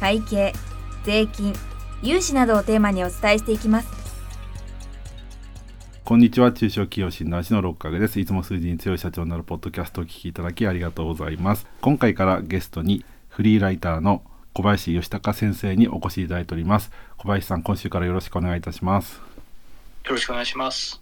会計税金融資などをテーマにお伝えしていきます。こんにちは。中小企業診断士の六角です。いつも数字に強い社長になるポッドキャストをお聞きいただきありがとうございます。今回からゲストにフリーライターの小林義孝先生にお越しいただいております。小林さん今週からよろしくお願いいたします。よろしくお願いします。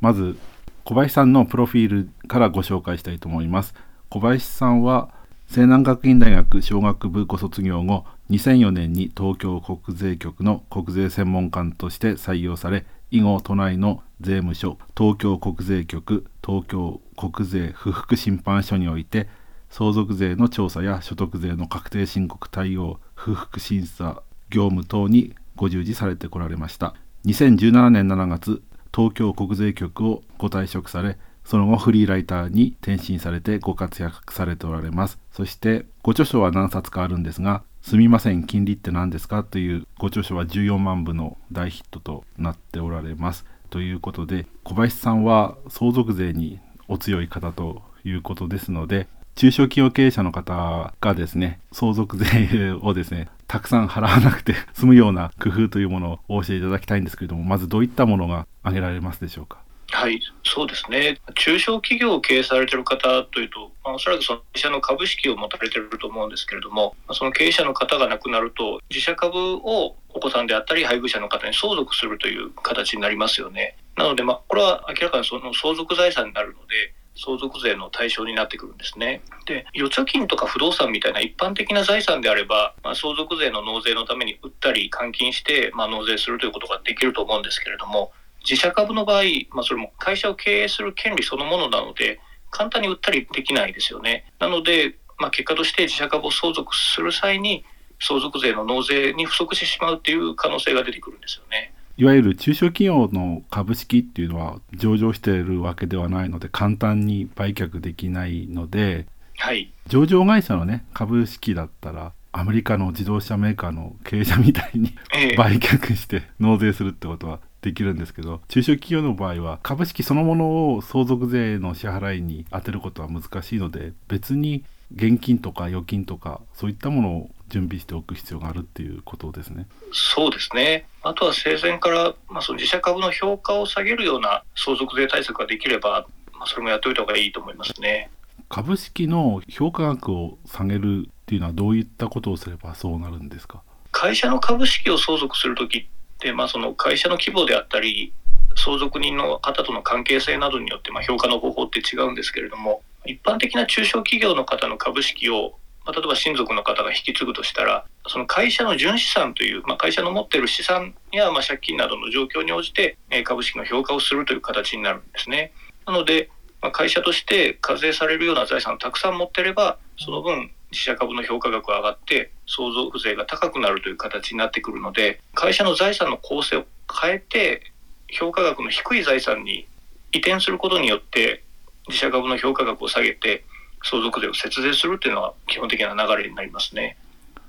まず小林さんのプロフィールからご紹介したいと思います。小林さんは西南学院大学商学部ご卒業後2004年に東京国税局の国税専門官として採用され以後都内の税務署東京国税局東京国税不服審判所において相続税の調査や所得税の確定申告対応不服審査業務等にご従事されてこられました。2017年7月東京国税局をご退職されその後フリーライターに転身されてご活躍されておられます。そしてご著書は何冊かあるんですが「すみません金利って何ですか?」というご著書は14万部の大ヒットとなっておられます。ということで小林さんは相続税にお強い方ということですので中小企業経営者の方がですね相続税をですねたくさん払わなくて済むような工夫というものをお教えいただきたいんですけれどもまずどういったものが挙げられますでしょうか？はい、そうですね。中小企業を経営されている方というと、まあ、おそらくその会社の株式を持たれていると思うんですけれども、その経営者の方が亡くなると、自社株をお子さんであったり配偶者の方に相続するという形になりますよね。なので、まあ、これは明らかにその相続財産になるので、相続税の対象になってくるんですね。で、預貯金とか不動産みたいな一般的な財産であれば、まあ、相続税の納税のために売ったり換金して、まあ、納税するということができると思うんですけれども、自社株の場合、まあ、それも会社を経営する権利そのものなので、簡単に売ったりできないですよね。なので、まあ、結果として自社株を相続する際に、相続税の納税に不足してしまうっていう可能性が出てくるんですよね。いわゆる中小企業の株式っていうのは上場しているわけではないので簡単に売却できないので、はい、上場会社のね株式だったらアメリカの自動車メーカーの経営者みたいに、ええ、売却して納税するってことはできるんですけど中小企業の場合は株式そのものを相続税の支払いに充てることは難しいので別に現金とか預金とかそういったものを準備しておく必要があるっていうことですね。そうですね。あとは生前から、まあ、その自社株の評価を下げるような相続税対策ができれば、まあ、それもやっておいた方がいいと思いますね。株式の評価額を下げるっていうのはどういったことをすればそうなるんですか？会社の株式を相続するときで、まあ、その会社の規模であったり、相続人の方との関係性などによって、ま、評価の方法って違うんですけれども、一般的な中小企業の方の株式を、ま、例えば親族の方が引き継ぐとしたら、その会社の純資産という、まあ、会社の持ってる資産や、ま、借金などの状況に応じて、え株式の評価をするという形になるんですね。なので、まあ、会社として課税されるような財産をたくさん持ってれば、その分、自社株の評価額が上がって相続税が高くなるという形になってくるので会社の財産の構成を変えて評価額の低い財産に移転することによって自社株の評価額を下げて相続税を節税するというのは基本的な流れになりますね。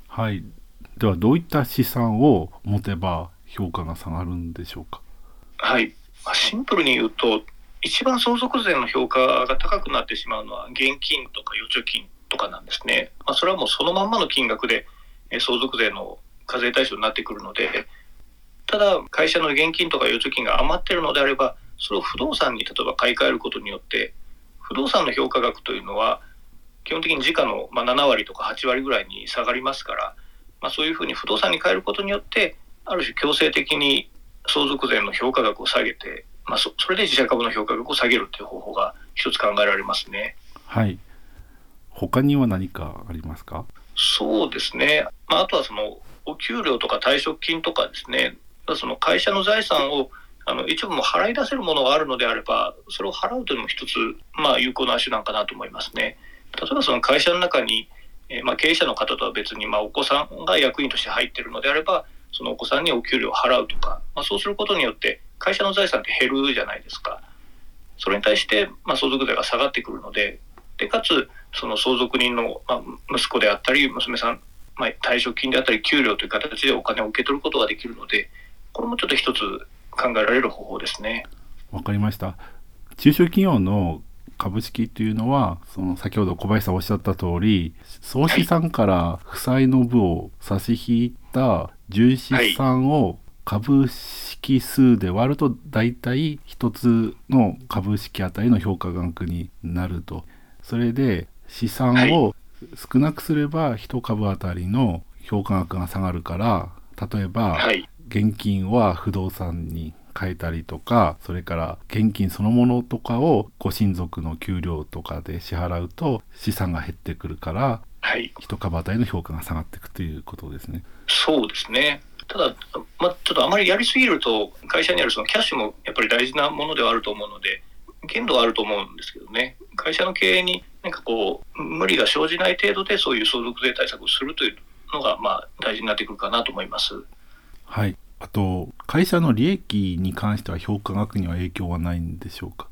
はい。ではどういった資産を持てば評価が下がるんでしょうか？はい。シンプルに言うと一番相続税の評価が高くなってしまうのは現金とか預貯金とかなんですね。まあ、それはもうそのまんまの金額で相続税の課税対象になってくるので、ただ会社の現金とか預貯金が余ってるのであれば、それを不動産に例えば買い替えることによって、不動産の評価額というのは、基本的に時価のま7割とか8割ぐらいに下がりますから、まあ、そういうふうに不動産に変えることによって、ある種強制的に相続税の評価額を下げて、まあ、それで自社株の評価額を下げるという方法が一つ考えられますね。はい他には何かありますか？そうですね、まあ、あとはそのお給料とか退職金とかですね、その会社の財産をあの一部も払い出せるものがあるのであれば、それを払うというのも一つ、まあ、有効な手段かなと思いますね。例えばその会社の中にえー、まあ、経営者の方とは別に、まあ、お子さんが役員として入っているのであればそのお子さんにお給料を払うとか、まあ、そうすることによって会社の財産って減るじゃないですか。それに対して、まあ、相続税が下がってくるのででかつその相続人の、ま、息子であったり娘さん、まあ、退職金であったり給料という形でお金を受け取ることができるのでこれもちょっと一つ考えられる方法ですね。わかりました。中小企業の株式というのはその先ほど小林さんおっしゃった通り総資産から負債の部を差し引いた純資産を株式数で割ると大体1つの株式あたりの評価額になるとそれで資産を少なくすれば1株あたりの評価額が下がるから例えば現金は不動産に変えたりとかそれから現金そのものとかをご親族の給料とかで支払うと資産が減ってくるから、はい、一株当たりの評価が下がっていくということですね。そうですね。ただ、まあ、ちょっとあまりやりすぎると会社にあるそのキャッシュもやっぱり大事なものではあると思うので限度はあると思うんですけどね会社の経営に何かこう無理が生じない程度でそういう相続税対策をするというのがまあ大事になってくるかなと思います。はい。あと会社の利益に関しては評価額には影響はないんでしょうか？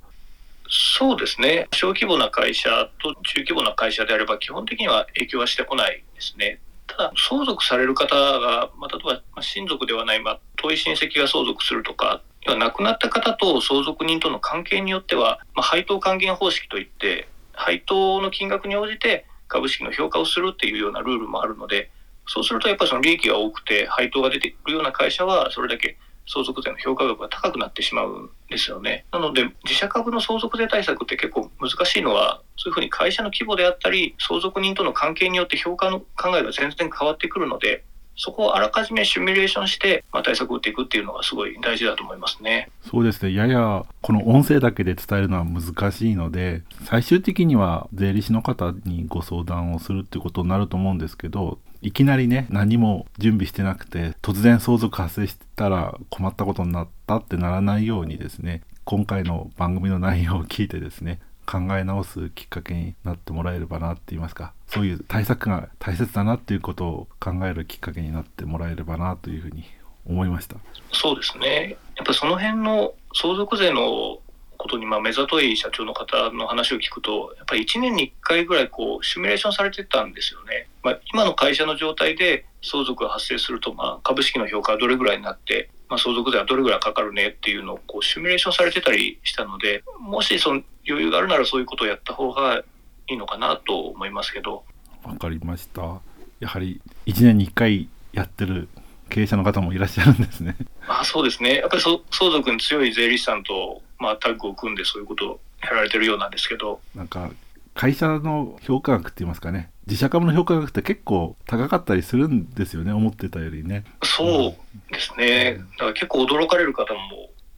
そうですね。小規模な会社と中規模な会社であれば基本的には影響はしてこないですね。ただ相続される方が、まあ、例えば親族ではない、まあ、遠い親戚が相続するとか亡くなった方と相続人との関係によっては、まあ、配当還元方式といって配当の金額に応じて株式の評価をするっていうようなルールもあるのでそうするとやっぱりその利益が多くて配当が出てくるような会社はそれだけ相続税の評価額が高くなってしまうんですよね。なので自社株の相続税対策って結構難しいのはそういうふうに会社の規模であったり相続人との関係によって評価の考えが全然変わってくるのでそこをあらかじめシミュレーションして、まあ、対策を打っていくっていうのがすごい大事だと思いますね。そうですね。ややこの音声だけで伝えるのは難しいので、最終的には税理士の方にご相談をするっていうことになると思うんですけど、いきなりね何も準備してなくて突然相続発生してたら困ったことになったってならないようにですね今回の番組の内容を聞いてですね考え直すきっかけになってもらえればなって言いますか。そういう対策が大切だなっていうことを考えるきっかけになってもらえればなというふうに思いました。そうですね。やっぱその辺の相続税のことにまあ目ざとい社長の方の話を聞くとやっぱり1年に1回ぐらいこうシミュレーションされてたんですよね。まあ、今の会社の状態で相続が発生すると、まあ、株式の評価はどれぐらいになって、まあ、相続税はどれぐらいかかるねっていうのをこうシミュレーションされてたりしたのでもしその余裕があるならそういうことをやった方がいいのかなと思いますけど。わかりました。やはり1年に1回やってる経営者の方もいらっしゃるんですね。まあそうですね。やっぱり相続に強い税理士さんとまあタッグを組んでそういうことをやられてるようなんですけど。なんか会社の評価額って言いますかね。自社株の評価額って結構高かったりするんですよね。思ってたよりね。そうですね。だから結構驚かれる方も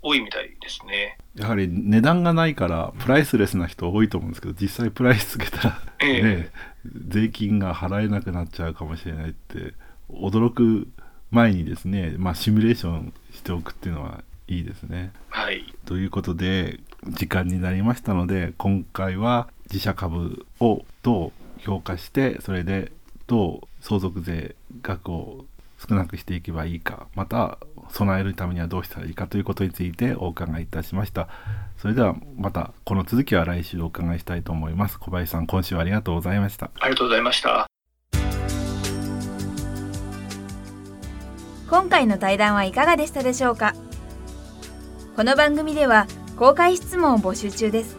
多いみたいですね。やはり値段がないからプライスレスな人多いと思うんですけど実際プライスつけたらね、ええ、税金が払えなくなっちゃうかもしれないって驚く前にですね、まあ、シミュレーションしておくっていうのはいいですね。はい、ということで時間になりましたので今回は自社株をどう評価してそれでどう相続税額を少なくしていけばいいかまた備えるためにはどうしたらいいかということについてお伺いいたしました。それではまたこの続きは来週お伺いしたいと思います。小林さん今週はありがとうございました。ありがとうございました。今回の対談はいかがでしたでしょうか？この番組では公開質問を募集中です